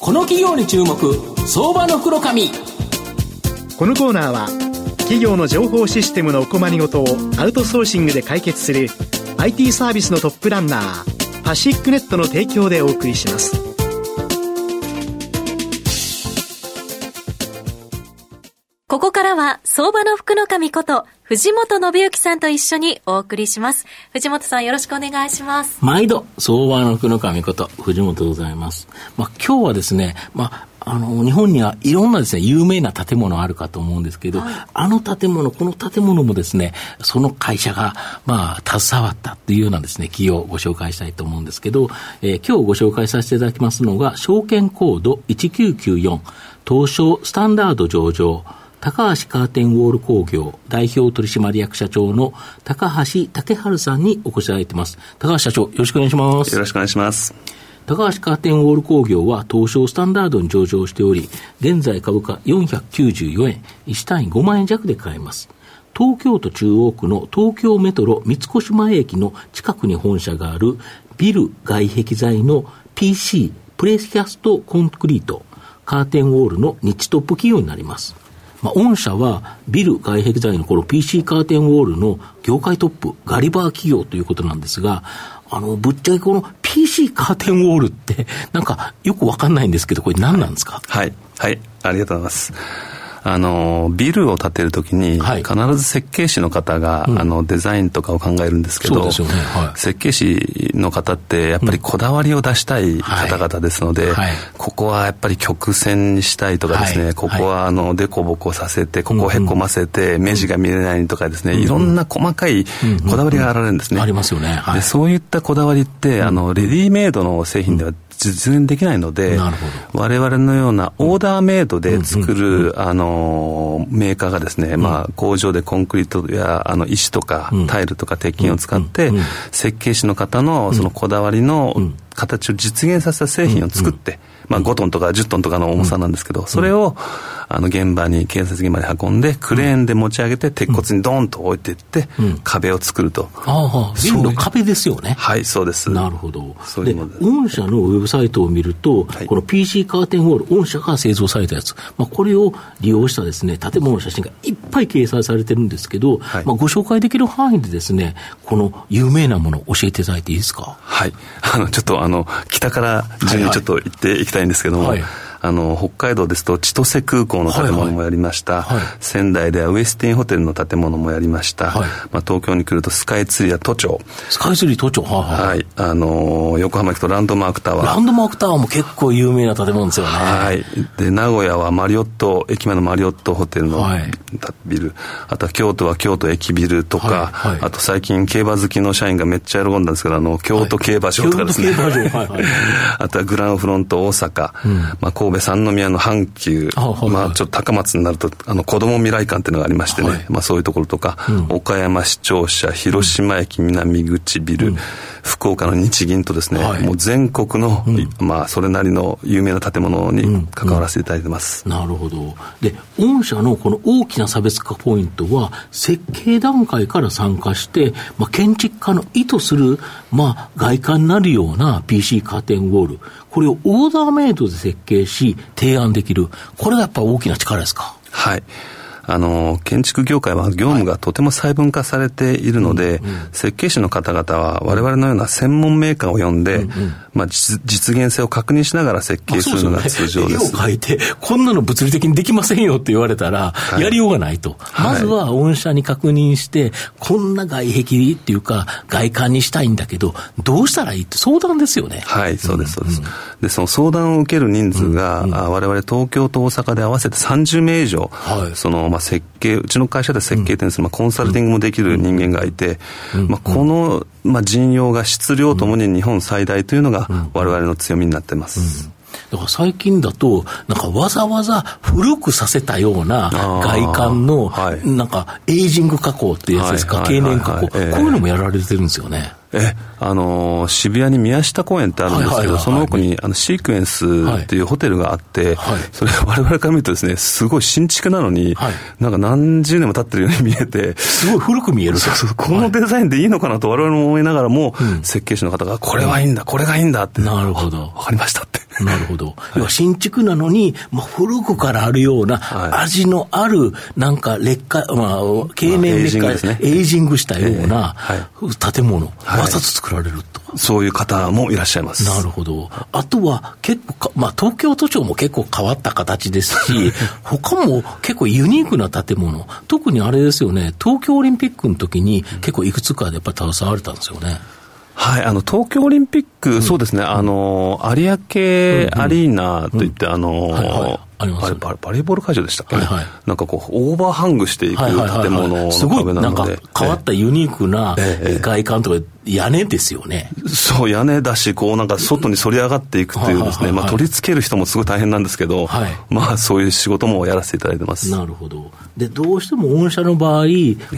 この企業に注目相場の袋紙。このコーナーは企業の情報システムのお困りごとをアウトソーシングで解決する IT サービスのトップランナーパシックネットの提供でお送りします。ここからは相場の福の神こと藤本信之さんと一緒にお送りします。藤本さんよろしくお願いします。毎度、相場の福の神こと、藤本でございます。まあ、今日はですね、まあ、あの、日本にはいろんなですね、有名な建物あるかと思うんですけど、はい、あの建物、この建物もですね、その会社が、まあ、携わったっていうようなですね、企業をご紹介したいと思うんですけど、えー、今日ご紹介させていただきますのが、証券コード1994、東証スタンダード上場、高橋カーテンウォール工業代表取締役社長の高橋武春さんにお越しいただいています。高橋社長、よろしくお願いします。よろしくお願いします。高橋カーテンウォール工業は東証スタンダードに上場しており、現在株価494円、1単位5万円弱で買えます。東京都中央区の東京メトロ三越前駅の近くに本社があるビル外壁材の PC プレスキャストコンクリートカーテンウォールの日トップ企業になります。まあ、御社はビル外壁材のこの PC カーテンウォールの業界トップ、ガリバー企業ということなんですが、あの、ぶっちゃけこの PC カーテンウォールって、なんかよくわかんないんですけど、これ何なんですか？はい。はい。ありがとうございます。あのビルを建てるときに、必ず設計士の方が、あのデザインとかを考えるんですけど、ね。はい、設計士の方ってやっぱりこだわりを出したい方々ですので、はい、ここはやっぱり曲線にしたいとかですね、ここはあのデコボコさせてここをへこませて、目地が見えないとかですね、いろんな細かいこだわりがあられるんですね。ありますよね。でそういったこだわりってあのレディメイドの製品では実現できないので、我々のようなオーダーメイドで作る、あの、メーカーがですね、まあ、工場でコンクリートや、あの、石とか、タイルとか鉄筋を使って、設計士の方の、そのこだわりの形を実現させた製品を作って、まあ、5トンとか10トンとかの重さなんですけど、それを、あの、現場に、建設現場に運んで、クレーンで持ち上げて、鉄骨にドーンと置いていって、壁を作ると。ああ、ビルの壁ですよね。はい、そうです。なるほど。そういうものです。御社のウェブサイトを見ると、この PC カーテンウォール、御社が製造されたやつ、まあ、これを利用したですね、建物の写真がいっぱい掲載されてるんですけど、まあ、ご紹介できる範囲でですね、この有名なものを教えていただいていいですか？はい。あの、ちょっとあの、北から順にちょっと行っていきたいんですけども、はいはいあの、北海道ですと千歳空港の建物もやりました。はいはい、仙台ではウエスティンホテルの建物もやりました。はい、まあ、東京に来るとスカイツリーや都庁。スカイツリー都庁？はい、はい。あのー、横浜行くとランドマークタワー。ランドマークタワーも結構有名な建物ですよね。はい。で、名古屋はマリオット、駅前のマリオットホテルのビル。あとは京都は京都駅ビルとか、あと最近競馬好きの社員がめっちゃ喜んだんですけど、あの、京都競馬場とかですね。京都競馬場。はいはい。あとはグランフロント大阪、うん、まあ、神戸三宮の阪急、まあ、ちょっと高松になるとあの子ども未来館っていうのがありましてね、はい、まあ、そういうところとか、うん、岡山市庁舎広島駅南口ビル、うん、福岡の日銀とですね、はい、もう全国の、うん、まあ、それなりの有名な建物に関わらせていただいてます、なるほど。で御社のこの大きな差別化ポイントは設計段階から参加して、まあ、建築家の意図する、まあ、外観になるような PC カーテンウォール。これをオーダーメイドで設計し、提案できる。これがやっぱ大きな力ですか？はい。あの、建築業界は業務がとても細分化されているので、うんうん、設計士の方々は我々のような専門メーカーを呼んで、うんうん、まあ実、実現性を確認しながら設計するのが通常です。すね、絵を描いて、こんなの物理的にできませんよって言われたら、やりようがないと。はい、まずは御社に確認して、こんな外壁っていうか、外観にしたいんだけど、どうしたらいいって相談ですよね。はい、そうです、そうです。うんうん、で、その相談を受ける人数が、うんうん、我々東京と大阪で合わせて30名以上、はい、その、まあ、設計、うちの会社で設計店です、まあ、コンサルティングもできる人間がいて、まあ、この、まあ、人用が質量ともに日本最大というのが我々の強みになってます。だから最近だと、なんかわざわざ古くさせたような外観の、なんかエイジング加工っていうやつですか、経年加工、こういうのもやられてるんですよね。え、あのー、渋谷に宮下公園ってあるんですけど、その奥にあのシークエンスっていうホテルがあって、はい、それ我々から見るとですね、すごい新築なのに、はい、なんか何十年も経ってるように見えて、すごい古く見えるそうそう、このデザインでいいのかなと我々も思いながらも、設計士の方が、これはいいんだ、これがいいんだって。なるほど。わかりましたって。なるほど。要は新築なのに、まあ、古くからあるような、味のある、なんか劣化、まあ、経年劣化、まあ、エイジね、エイジングしたような建物、わざと作られると。そういう方もいらっしゃいます。なるほど。あとは結構まあ東京都庁も結構変わった形ですし、他も結構ユニークな建物、特にあれですよね、東京オリンピックの時に結構いくつかでやっぱり携われたんですよね。はい、あの、東京オリンピック、うん、そうですね、あの、有明アリーナといって、あの、あれバレーボール会場でしたっけ、ね、はいはい、なんかこう、オーバーハングしていく建物の壁なので、はいはい。はい、すごいなんか変わったユニークな外観とか、屋根ですよね。そう、屋根だし、こうなんか外に反り上がっていくというですね、まあ取り付ける人もすごい大変なんですけど、はい、まあそういう仕事もやらせていただいてます。なるほど。で、どうしても御社の場合、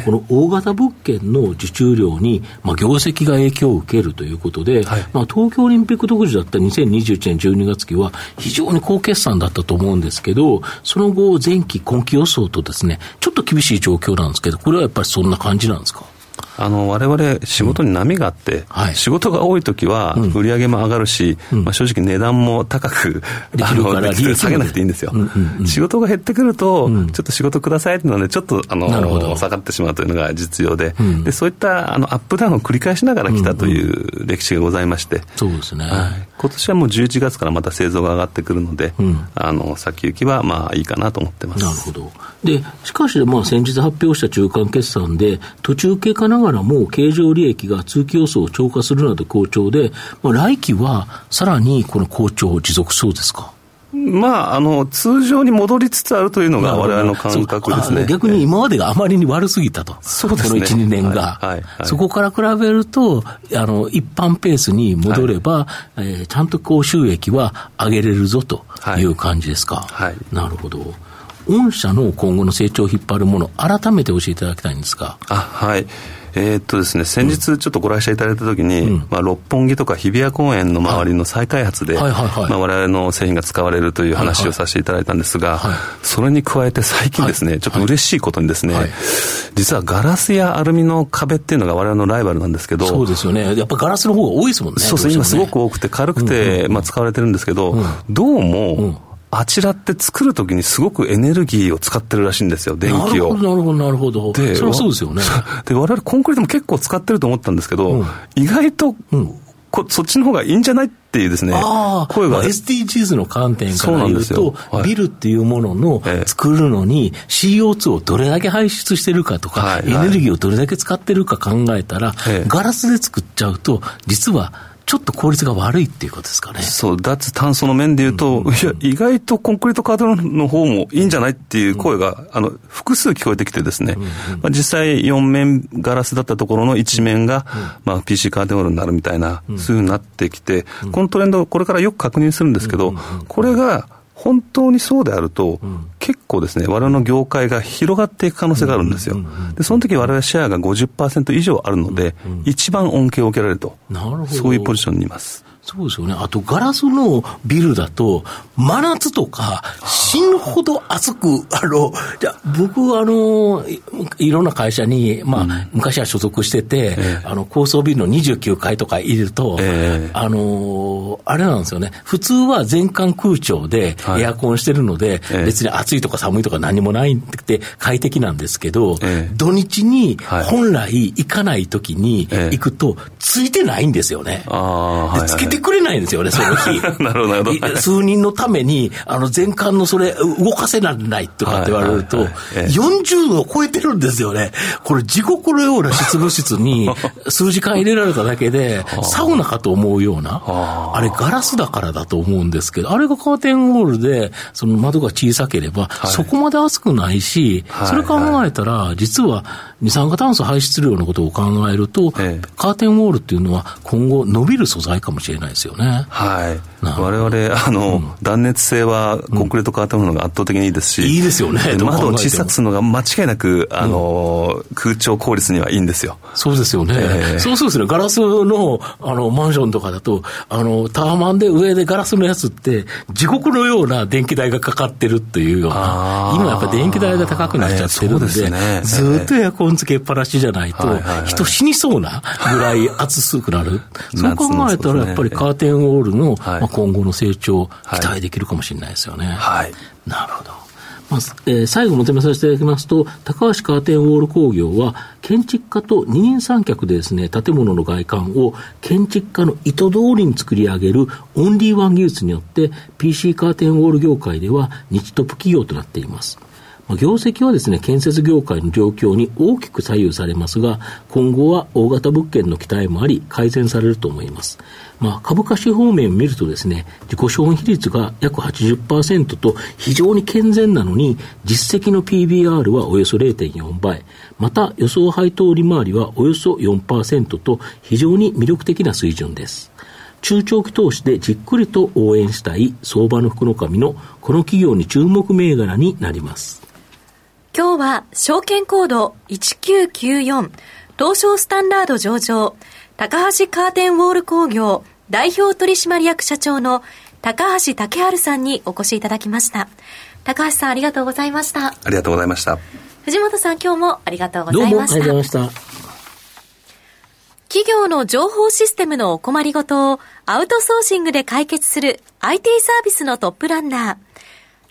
この大型物件の受注量に、まあ業績が影響を受けるということで、はい、まあ東京オリンピック独自だった2021年12月期は非常に高決算だったと思うんですけど、その後前期今期予想とですね、ちょっと厳しい状況なんですけど、これはやっぱりそんな感じなんですか？あの我々、仕事に波があって、うん。はい、仕事が多いときは、売り上げも上がるし、うん、まあ、正直値段も高く、できる。から下げなくていいんですよ、うんうんうん、仕事が減ってくると、ちょっと仕事くださいっていうので、ちょっとあの下がってしまうというのが実情で、でそういったあのアップダウンを繰り返しながら来たという歴史がございまして、そうですね、はい、今年はもう11月からまた製造が上がってくるので、あの先行きはまあいいかなと思ってます。なるほど。でしかし、まあ、先日発表した中間決算で、途中経過ながらも経常利益が通期予想を超過するなど好調で、まあ、来期はさらにこの好調を持続そうですか？まあ、あの、通常に戻りつつあるというのが我々の感覚ですね。逆に今までがあまりに悪すぎたと。そうですね。この1、2年が。はいはいはい、そこから比べると、あの、一般ペースに戻れば、はい、えー、ちゃんとこう収益は上げれるぞという感じですか？はい。なるほど。御社の今後の成長を引っ張るもの、改めて教えていただきたいんですが。あ、はい。えー、っとですね、先日ちょっとご来社いただいたときに、うん、まあ、六本木とか日比谷公園の周りの再開発で、はいはいはい。まあ、我々の製品が使われるという話をさせていただいたんですが、はいはい、それに加えて最近ですね、はい、ちょっと嬉しいことにですね、はい、実はガラスやアルミの壁っていうのが我々のライバルなんですけど、そうですよね。やっぱガラスの方が多いですもんね。そうですね、今すごく多くて軽くて、うん。うん、まあ、使われてるんですけど、うん、どうも、うんあちらって作るときにすごくエネルギーを使ってるらしいんですよ、電気を。なるほど、なるほど、で、それはそうですよね。で、我々コンクリートも結構使ってると思ったんですけど、うん、意外と、うん。こそっちの方がいいんじゃないっていうですね、声が。SDGs の観点から言うと、はい、ビルっていうものの作るのに CO2 をどれだけ排出してるかとか、はいエネルギーをどれだけ使ってるか考えたら、ガラスで作っちゃうと、実は、ちょっと効率が悪いっていうことですかね。そう、脱炭素の面で言うと、うんうん、いや、意外とコンクリートカードの方もいいんじゃないっていう声が、うん、あの、複数聞こえてきてですね、うんうん、まあ、実際4面ガラスだったところの1面が、うん、まあ、PC カーテンウォールになるみたいな、そういうふうになってきて、このトレンド、これからよく確認するんですけど、これが、本当にそうであると、うん、結構ですね、我々の業界が広がっていく可能性があるんですよ。で、その時我々シェアが50%以上あるので、うんうん、一番恩恵を受けられると。なるほど。そういうポジションにいます。そうですよね。あと、ガラスのビルだと、真夏とか、死ぬほど暑く、あの、じゃ僕、あの、いろんな会社に、まあ、うん、昔は所属してて、えー、あの、高層ビルの29階とかいると、えー、あの、あれなんですよね。普通は全館空調でエアコンしてるので、はい、別に暑いとか寒いとか何もないって快適なんですけど、えー、土日に本来行かない時に行くと、ついてないんですよね。でてくれないんですよね、その日。なるほど。数人のために、あの、全館のそれ、動かせないとかって言われると、40度を超えてるんですよね。これ、地獄のような執務室に 数時間入れられただけで、サウナかと思うような、あ。れ、ガラスだからだと思うんですけど、あれがカーテンウォールで、その窓が小さければ、そこまで暑くないし、それ考えたら、実は、二酸化炭素排出量のことを考えると、ええ、カーテンウォールっていうのは今後伸びる素材かもしれないないですよね。はい。我々、あの、うん、断熱性はコンクリートカーテンウォールのが圧倒的にいいですし、いいですよね。窓を小さくするのが間違いなく、あの、空調効率にはいいんですよ。そうですよね。えー、そうそうですね。ガラスの、あの、マンションとかだと、あの、タワマンで上でガラスのやつって、地獄のような電気代がかかってるっていうような、今やっぱ電気代が高くなっちゃってるんで、えー、でね、ずっとエアコンつけっぱなしじゃないと、人死にそうなぐらい暑くなる。そう考えたら、やっぱりカーテンウォールの、まあ、今後の成長、期待できるかもしれないですよね。はい。なるほど。まあえー、最後まとめさせていただきますと、高橋カーテンウォール工業は、建築家と二人三脚でですね、建物の外観を建築家の意図通りに作り上げるオンリーワン技術によって、PC カーテンウォール業界では日トップ企業となっています。業績はですね、建設業界の状況に大きく左右されますが、今後は大型物件の期待もあり、改善されると思います。まあ、株価指標面を見るとですね、自己資本比率が約80%と非常に健全なのに、実績の PBR はおよそ0.4倍、また予想配当利回りはおよそ4%と非常に魅力的な水準です。中長期投資でじっくりと応援したい相場の福の神のこの企業に注目銘柄になります。今日は証券コード1994東証スタンダード上場高橋カーテンウォール工業代表取締役社長の高橋武春さんにお越しいただきました。高橋さんありがとうございました。ありがとうございました。藤本さん今日もありがとうございました。どうもありがとうございました。企業の情報システムのお困りごとをアウトソーシングで解決する IT サービスのトップランナー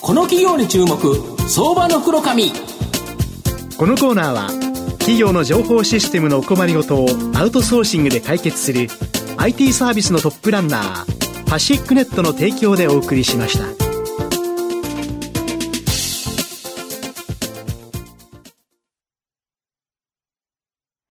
この企業に注目相場の袋このコーナーは企業の情報システムのお困りごとをアウトソーシングで解決する IT サービスのトップランナーパシックネットの提供でお送りしました。